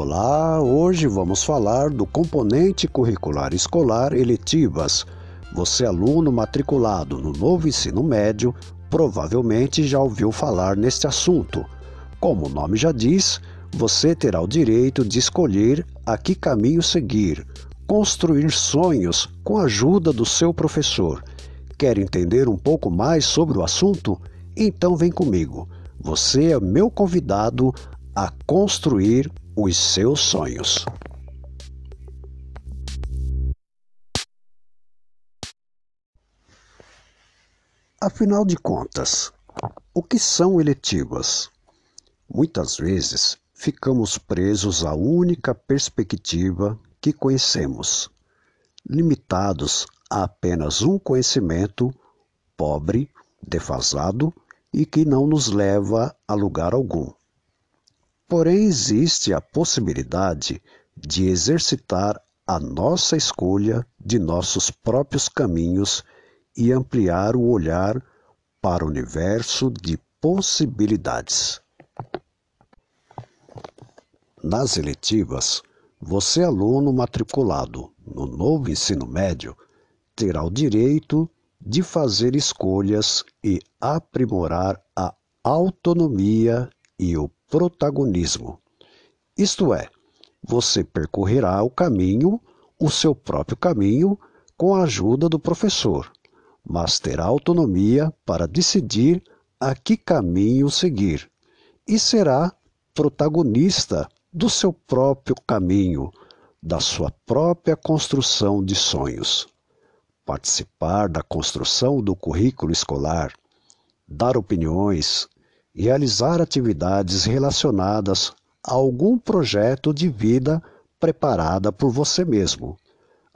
Olá, hoje vamos falar do componente curricular escolar eletivas. Você, aluno matriculado no novo ensino médio, provavelmente já ouviu falar neste assunto. Como o nome já diz, você terá o direito de escolher a que caminho seguir, construir sonhos com a ajuda do seu professor. Quer entender um pouco mais sobre o assunto? Então vem comigo. Você é meu convidado a construir os seus sonhos. Afinal de contas, o que são eletivas? Muitas vezes ficamos presos à única perspectiva que conhecemos, limitados a apenas um conhecimento pobre, defasado e que não nos leva a lugar algum. Porém, existe a possibilidade de exercitar a nossa escolha de nossos próprios caminhos e ampliar o olhar para o universo de possibilidades. Nas eletivas, você, aluno matriculado no novo ensino médio, terá o direito de fazer escolhas e aprimorar a autonomia e o protagonismo. Isto é, você percorrerá o caminho, o seu próprio caminho, com a ajuda do professor, mas terá autonomia para decidir a que caminho seguir e será protagonista do seu próprio caminho, da sua própria construção de sonhos. Participar da construção do currículo escolar, dar opiniões, realizar atividades relacionadas a algum projeto de vida preparada por você mesmo,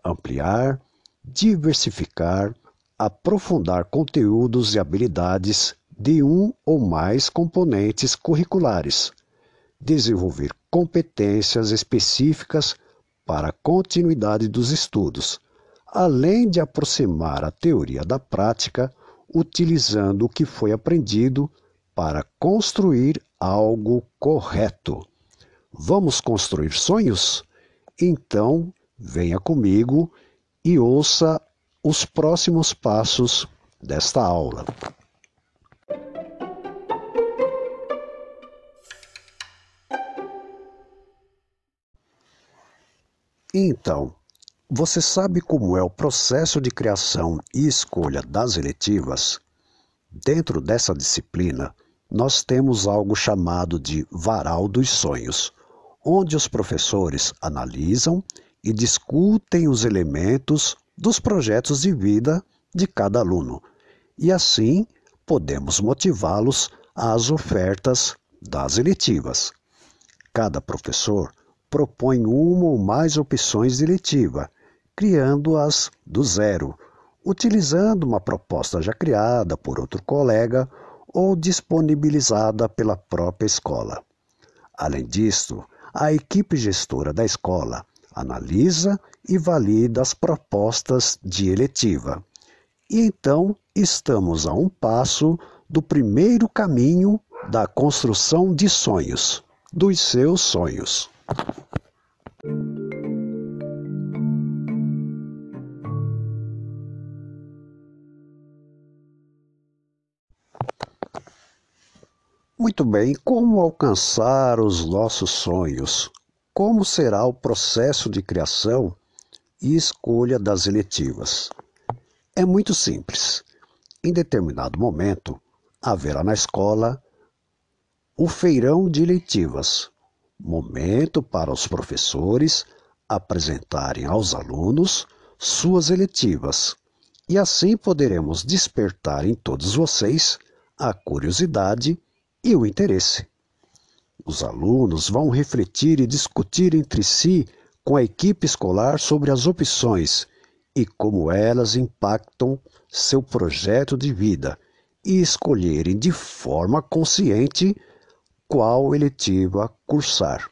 ampliar, diversificar, aprofundar conteúdos e habilidades de um ou mais componentes curriculares, desenvolver competências específicas para a continuidade dos estudos, além de aproximar a teoria da prática, utilizando o que foi aprendido para construir algo correto. Vamos construir sonhos? Então, venha comigo e ouça os próximos passos desta aula. Então, você sabe como é o processo de criação e escolha das eletivas? Dentro dessa disciplina, nós temos algo chamado de varal dos sonhos, onde os professores analisam e discutem os elementos dos projetos de vida de cada aluno, e assim podemos motivá-los às ofertas das eletivas. Cada professor propõe uma ou mais opções de eletiva, criando-as do zero, utilizando uma proposta já criada por outro colega ou disponibilizada pela própria escola. Além disso, a equipe gestora da escola analisa e valida as propostas de eletiva. E então estamos a um passo do primeiro caminho da construção de sonhos, dos seus sonhos. Muito bem, como alcançar os nossos sonhos? Como será o processo de criação e escolha das eletivas? É muito simples. Em determinado momento, haverá na escola o feirão de eletivas momento para os professores apresentarem aos alunos suas eletivas. E assim poderemos despertar em todos vocês a curiosidade e o interesse. Os alunos vão refletir e discutir entre si com a equipe escolar sobre as opções e como elas impactam seu projeto de vida e escolherem de forma consciente qual eletiva cursar.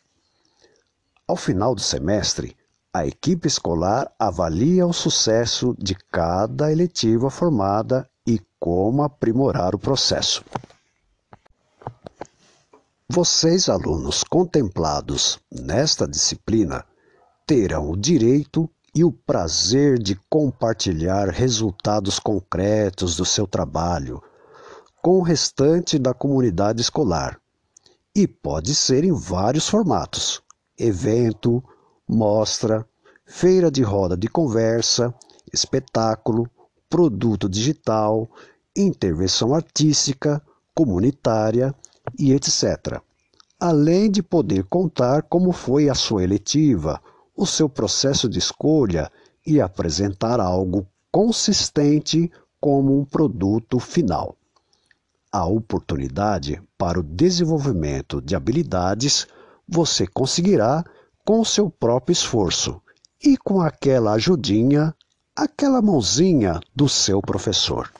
Ao final do semestre, a equipe escolar avalia o sucesso de cada eletiva formada e como aprimorar o processo. Vocês, alunos contemplados nesta disciplina, terão o direito e o prazer de compartilhar resultados concretos do seu trabalho com o restante da comunidade escolar. E pode ser em vários formatos: evento, mostra, feira de roda de conversa, espetáculo, produto digital, intervenção artística, comunitária e etc. Além de poder contar como foi a sua eletiva, o seu processo de escolha e apresentar algo consistente como um produto final. A oportunidade para o desenvolvimento de habilidades você conseguirá com seu próprio esforço e com aquela ajudinha, aquela mãozinha do seu professor.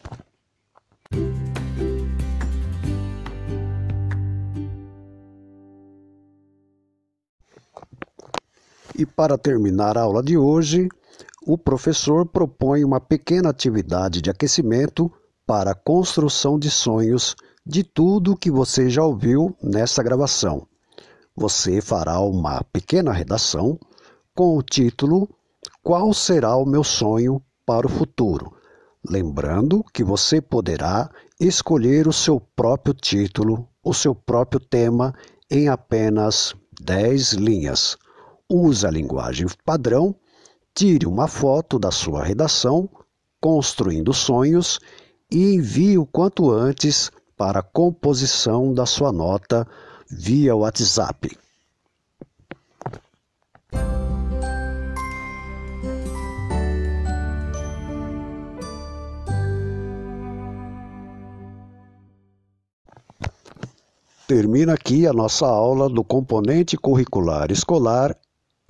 E para terminar a aula de hoje, o professor propõe uma pequena atividade de aquecimento para a construção de sonhos de tudo que você já ouviu nessa gravação. Você fará uma pequena redação com o título Qual será o meu sonho para o futuro? Lembrando que você poderá escolher o seu próprio título, o seu próprio tema em apenas 10 linhas. Use a linguagem padrão, tire uma foto da sua redação, construindo sonhos e envie o quanto antes para a composição da sua nota via WhatsApp. Termina aqui a nossa aula do componente curricular escolar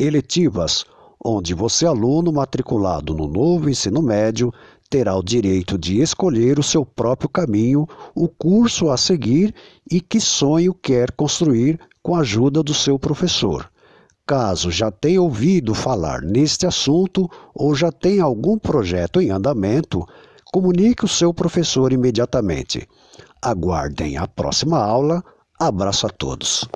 eletivas, onde você, aluno matriculado no novo ensino médio, terá o direito de escolher o seu próprio caminho, o curso a seguir e que sonho quer construir com a ajuda do seu professor. Caso já tenha ouvido falar neste assunto ou já tenha algum projeto em andamento, comunique o seu professor imediatamente. Aguardem a próxima aula. Abraço a todos.